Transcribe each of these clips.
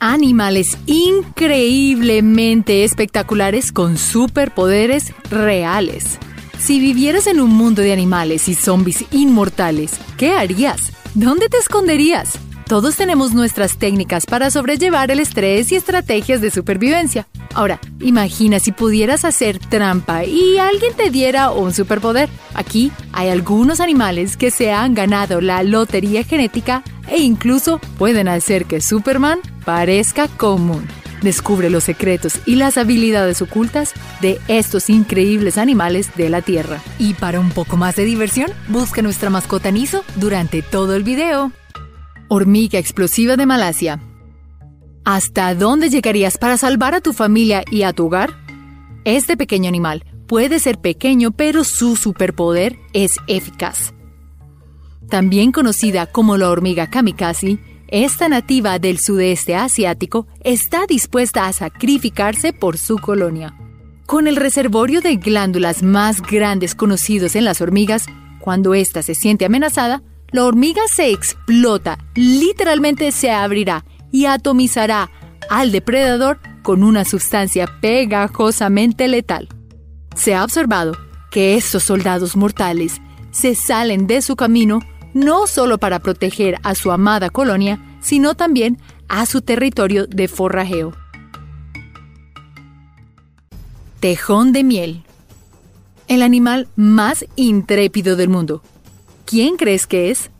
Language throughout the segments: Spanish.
Animales increíblemente espectaculares con superpoderes reales. Si vivieras en un mundo de animales y zombies inmortales, ¿qué harías? ¿Dónde te esconderías? Todos tenemos nuestras técnicas para sobrellevar el estrés y estrategias de supervivencia. Ahora, imagina si pudieras hacer trampa y alguien te diera un superpoder. Aquí hay algunos animales que se han ganado la lotería genética e incluso pueden hacer que Superman parezca común. Descubre los secretos y las habilidades ocultas de estos increíbles animales de la Tierra. Y para un poco más de diversión, busca nuestra mascota Niso durante todo el video. Hormiga explosiva de Malasia. ¿Hasta dónde llegarías para salvar a tu familia y a tu hogar? Este pequeño animal puede ser pequeño, pero su superpoder es eficaz. También conocida como la hormiga kamikaze, esta nativa del sudeste asiático está dispuesta a sacrificarse por su colonia. Con el reservorio de glándulas más grandes conocidos en las hormigas, cuando ésta se siente amenazada, la hormiga se explota, literalmente se abrirá y atomizará al depredador con una sustancia pegajosamente letal. Se ha observado que estos soldados mortales se salen de su camino no solo para proteger a su amada colonia, sino también a su territorio de forrajeo. Tejón de miel. El animal más intrépido del mundo. ¿Quién crees que es?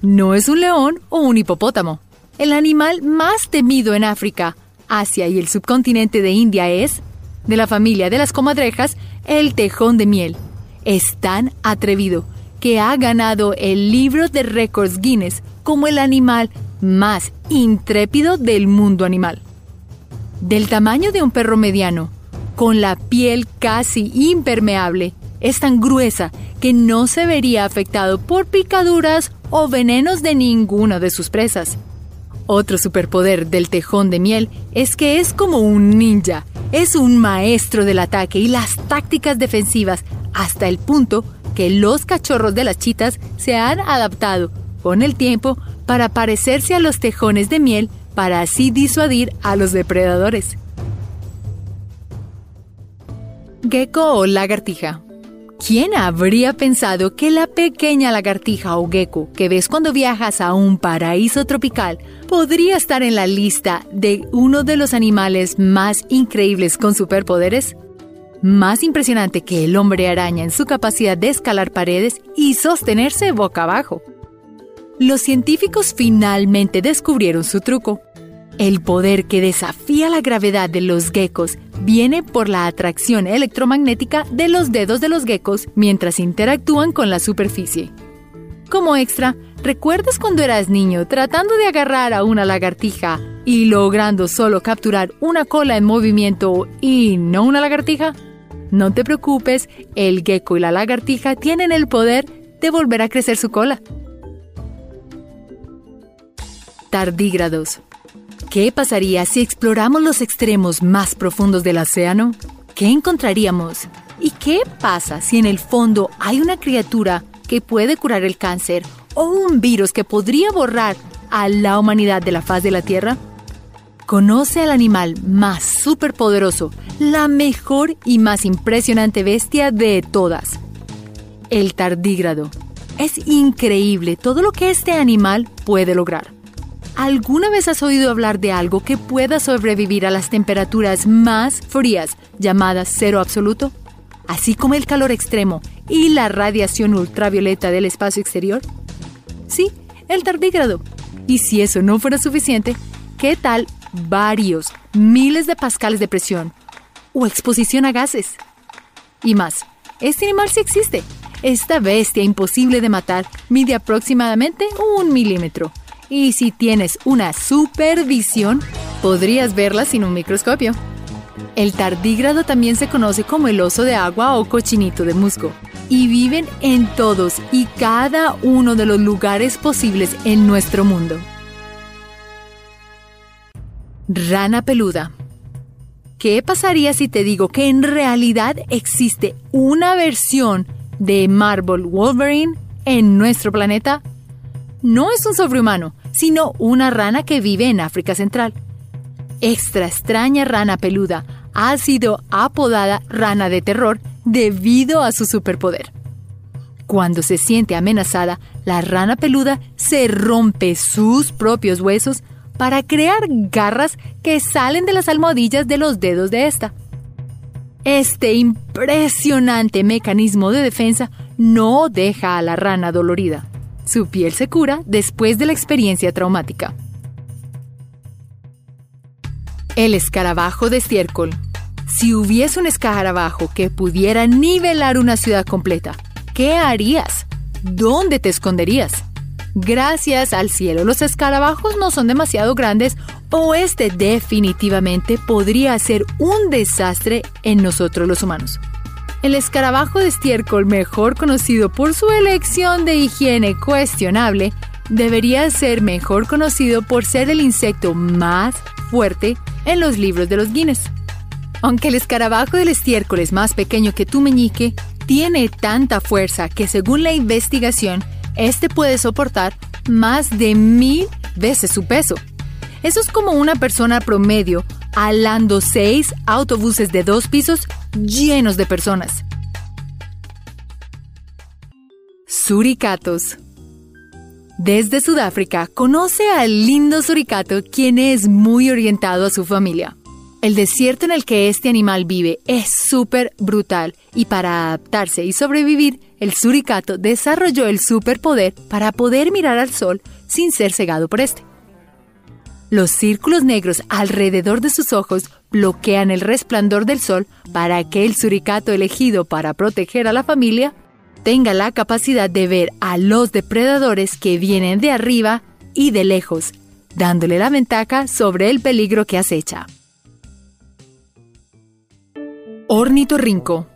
No es un león o un hipopótamo. El animal más temido en África, Asia y el subcontinente de India es, de la familia de las comadrejas, el tejón de miel. Es tan atrevido que ha ganado el libro de récords Guinness como el animal más intrépido del mundo animal. Del tamaño de un perro mediano, con la piel casi impermeable, es tan gruesa que no se vería afectado por picaduras o venenos de ninguna de sus presas. Otro superpoder del tejón de miel es que es como un ninja. Es un maestro del ataque y las tácticas defensivas hasta el punto que los cachorros de las chitas se han adaptado con el tiempo para parecerse a los tejones de miel para así disuadir a los depredadores. Gecko o lagartija. ¿Quién habría pensado que la pequeña lagartija o gecko que ves cuando viajas a un paraíso tropical podría estar en la lista de uno de los animales más increíbles con superpoderes? Más impresionante que el hombre araña en su capacidad de escalar paredes y sostenerse boca abajo. Los científicos finalmente descubrieron su truco. El poder que desafía la gravedad de los geckos viene por la atracción electromagnética de los dedos de los geckos mientras interactúan con la superficie. Como extra, ¿recuerdas cuando eras niño tratando de agarrar a una lagartija y logrando solo capturar una cola en movimiento y no una lagartija? No te preocupes, el gecko y la lagartija tienen el poder de volver a crecer su cola. Tardígrados ¿Qué pasaría si exploramos los extremos más profundos del océano? ¿Qué encontraríamos? ¿Y qué pasa si en el fondo hay una criatura que puede curar el cáncer o un virus que podría borrar a la humanidad de la faz de la Tierra? Conoce al animal más superpoderoso, la mejor y más impresionante bestia de todas, el tardígrado. Es increíble todo lo que este animal puede lograr. ¿Alguna vez has oído hablar de algo que pueda sobrevivir a las temperaturas más frías, llamadas cero absoluto? Así como el calor extremo y la radiación ultravioleta del espacio exterior? Sí, el tardígrado. Y si eso no fuera suficiente, ¿qué tal varios miles de pascales de presión o exposición a gases? Y más, este animal sí existe. Esta bestia imposible de matar mide aproximadamente un milímetro y si tienes una supervisión, podrías verla sin un microscopio. El tardígrado también se conoce como el oso de agua o cochinito de musgo y viven en todos y cada uno de los lugares posibles en nuestro mundo. Rana peluda. ¿Qué pasaría si te digo que en realidad existe una versión de Marble Wolverine en nuestro planeta? No es un sobrehumano, sino una rana que vive en África Central. extra extraña rana peluda ha sido apodada rana de terror debido a su superpoder. Cuando se siente amenazada, la rana peluda se rompe sus propios huesos para crear garras que salen de las almohadillas de los dedos de esta. Este impresionante mecanismo de defensa no deja a la rana dolorida. Su piel se cura después de la experiencia traumática. El escarabajo de estiércol. Si hubiese un escarabajo que pudiera nivelar una ciudad completa, ¿qué harías? ¿Dónde te esconderías? Gracias al cielo, los escarabajos no son demasiado grandes o este definitivamente podría ser un desastre en nosotros los humanos. El escarabajo de estiércol, mejor conocido por su elección de higiene cuestionable, debería ser mejor conocido por ser el insecto más fuerte en los libros de los Guinness. Aunque el escarabajo del estiércol es más pequeño que tu meñique, tiene tanta fuerza que según la investigación, este puede soportar más de mil veces su peso. Eso es como una persona promedio alando seis autobuses de dos pisos llenos de personas. Suricatos. Desde Sudáfrica conoce al lindo suricato quien es muy orientado a su familia. El desierto en el que este animal vive es súper brutal y para adaptarse y sobrevivir, el suricato desarrolló el superpoder para poder mirar al sol sin ser cegado por este. Los círculos negros alrededor de sus ojos bloquean el resplandor del sol para que el suricato elegido para proteger a la familia tenga la capacidad de ver a los depredadores que vienen de arriba y de lejos, dándole la ventaja sobre el peligro que acecha. Ornitorrinco.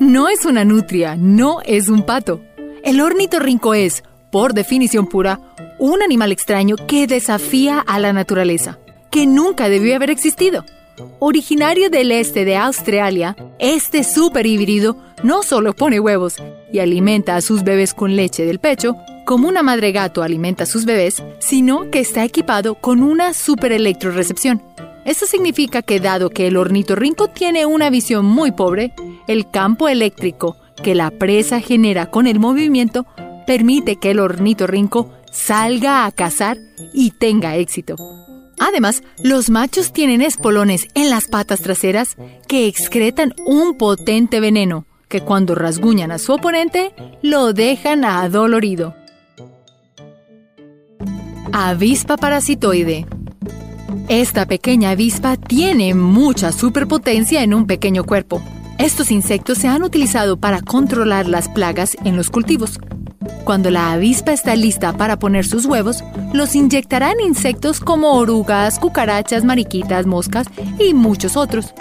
No es una nutria, no es un pato. El ornitorrinco es, por definición pura, un animal extraño que desafía a la naturaleza, que nunca debió haber existido. Originario del este de Australia, este super híbrido no solo pone huevos y alimenta a sus bebés con leche del pecho, como una madre gato alimenta a sus bebés, sino que está equipado con una super electrorecepción esto significa que dado que el ornitorrinco tiene una visión muy pobre, el campo eléctrico que la presa genera con el movimiento permite que el ornitorrinco salga a cazar y tenga éxito. Además, los machos tienen espolones en las patas traseras que excretan un potente veneno que cuando rasguñan a su oponente lo dejan adolorido. Avispa parasitoide esta pequeña avispa tiene mucha superpotencia en un pequeño cuerpo. Estos insectos se han utilizado para controlar las plagas en los cultivos. Cuando la avispa está lista para poner sus huevos, los inyectarán insectos como orugas, cucarachas, mariquitas, moscas y muchos otros.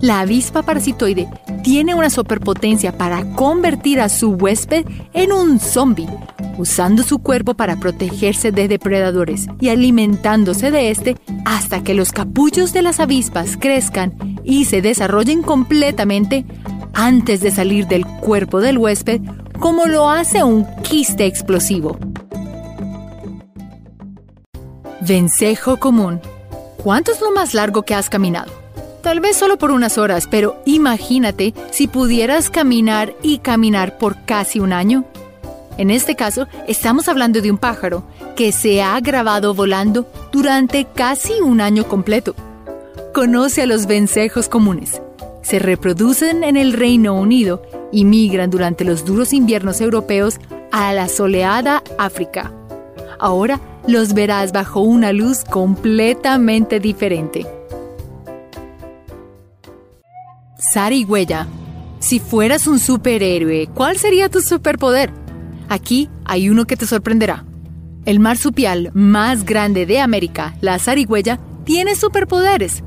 La avispa parasitoide tiene una superpotencia para convertir a su huésped en un zombie usando su cuerpo para protegerse de depredadores y alimentándose de este hasta que los capullos de las avispas crezcan y se desarrollen completamente antes de salir del cuerpo del huésped como lo hace un quiste explosivo. Vencejo común. ¿Cuánto es lo más largo que has caminado? Tal vez solo por unas horas, pero imagínate si pudieras caminar y caminar por casi un año. En este caso, estamos hablando de un pájaro que se ha grabado volando durante casi un año completo. Conoce a los vencejos comunes. Se reproducen en el Reino Unido y migran durante los duros inviernos europeos a la soleada África. Ahora los verás bajo una luz completamente diferente. Zarigüeya. Si fueras un superhéroe, ¿cuál sería tu superpoder? Aquí hay uno que te sorprenderá. El marsupial más grande de América, la zarigüeya, tiene superpoderes.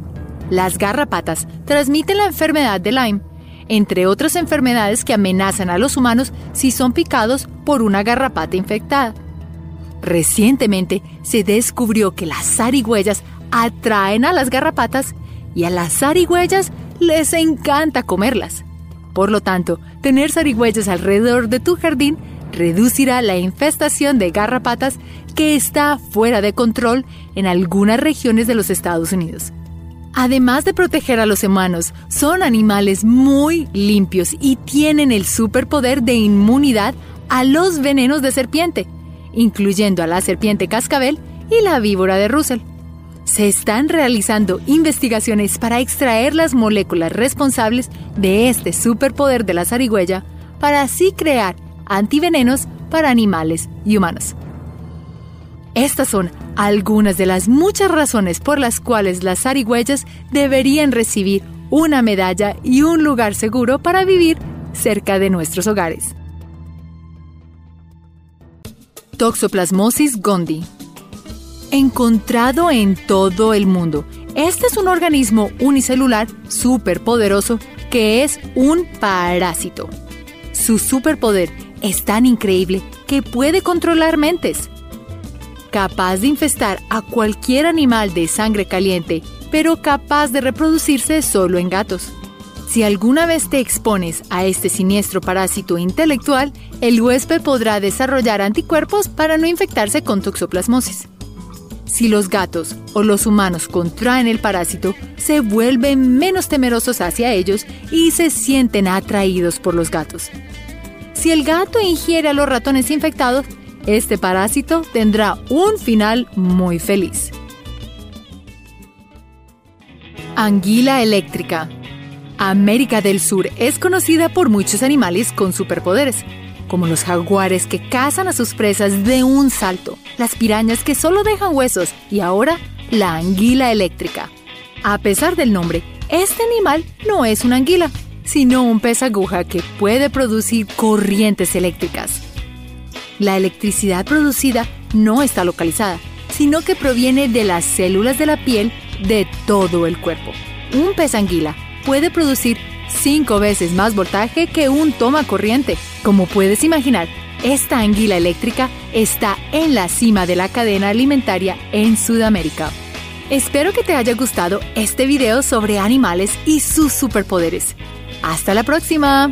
Las garrapatas transmiten la enfermedad de Lyme, entre otras enfermedades que amenazan a los humanos si son picados por una garrapata infectada. Recientemente se descubrió que las zarigüeyas atraen a las garrapatas y a las zarigüeyas les encanta comerlas. Por lo tanto, tener zarigüeyas alrededor de tu jardín reducirá la infestación de garrapatas que está fuera de control en algunas regiones de los Estados Unidos. Además de proteger a los humanos, son animales muy limpios y tienen el superpoder de inmunidad a los venenos de serpiente, incluyendo a la serpiente cascabel y la víbora de Russell. Se están realizando investigaciones para extraer las moléculas responsables de este superpoder de la zarigüeya para así crear antivenenos para animales y humanos. Estas son algunas de las muchas razones por las cuales las zarigüeyas deberían recibir una medalla y un lugar seguro para vivir cerca de nuestros hogares. Toxoplasmosis gondii. Encontrado en todo el mundo, este es un organismo unicelular superpoderoso que es un parásito. Su superpoder es tan increíble que puede controlar mentes capaz de infestar a cualquier animal de sangre caliente, pero capaz de reproducirse solo en gatos. Si alguna vez te expones a este siniestro parásito intelectual, el huésped podrá desarrollar anticuerpos para no infectarse con toxoplasmosis. Si los gatos o los humanos contraen el parásito, se vuelven menos temerosos hacia ellos y se sienten atraídos por los gatos. Si el gato ingiere a los ratones infectados, este parásito tendrá un final muy feliz. Anguila eléctrica. América del Sur es conocida por muchos animales con superpoderes, como los jaguares que cazan a sus presas de un salto, las pirañas que solo dejan huesos y ahora la anguila eléctrica. A pesar del nombre, este animal no es una anguila, sino un pez aguja que puede producir corrientes eléctricas. La electricidad producida no está localizada, sino que proviene de las células de la piel de todo el cuerpo. Un pez anguila puede producir cinco veces más voltaje que un toma corriente. Como puedes imaginar, esta anguila eléctrica está en la cima de la cadena alimentaria en Sudamérica. Espero que te haya gustado este video sobre animales y sus superpoderes. ¡Hasta la próxima!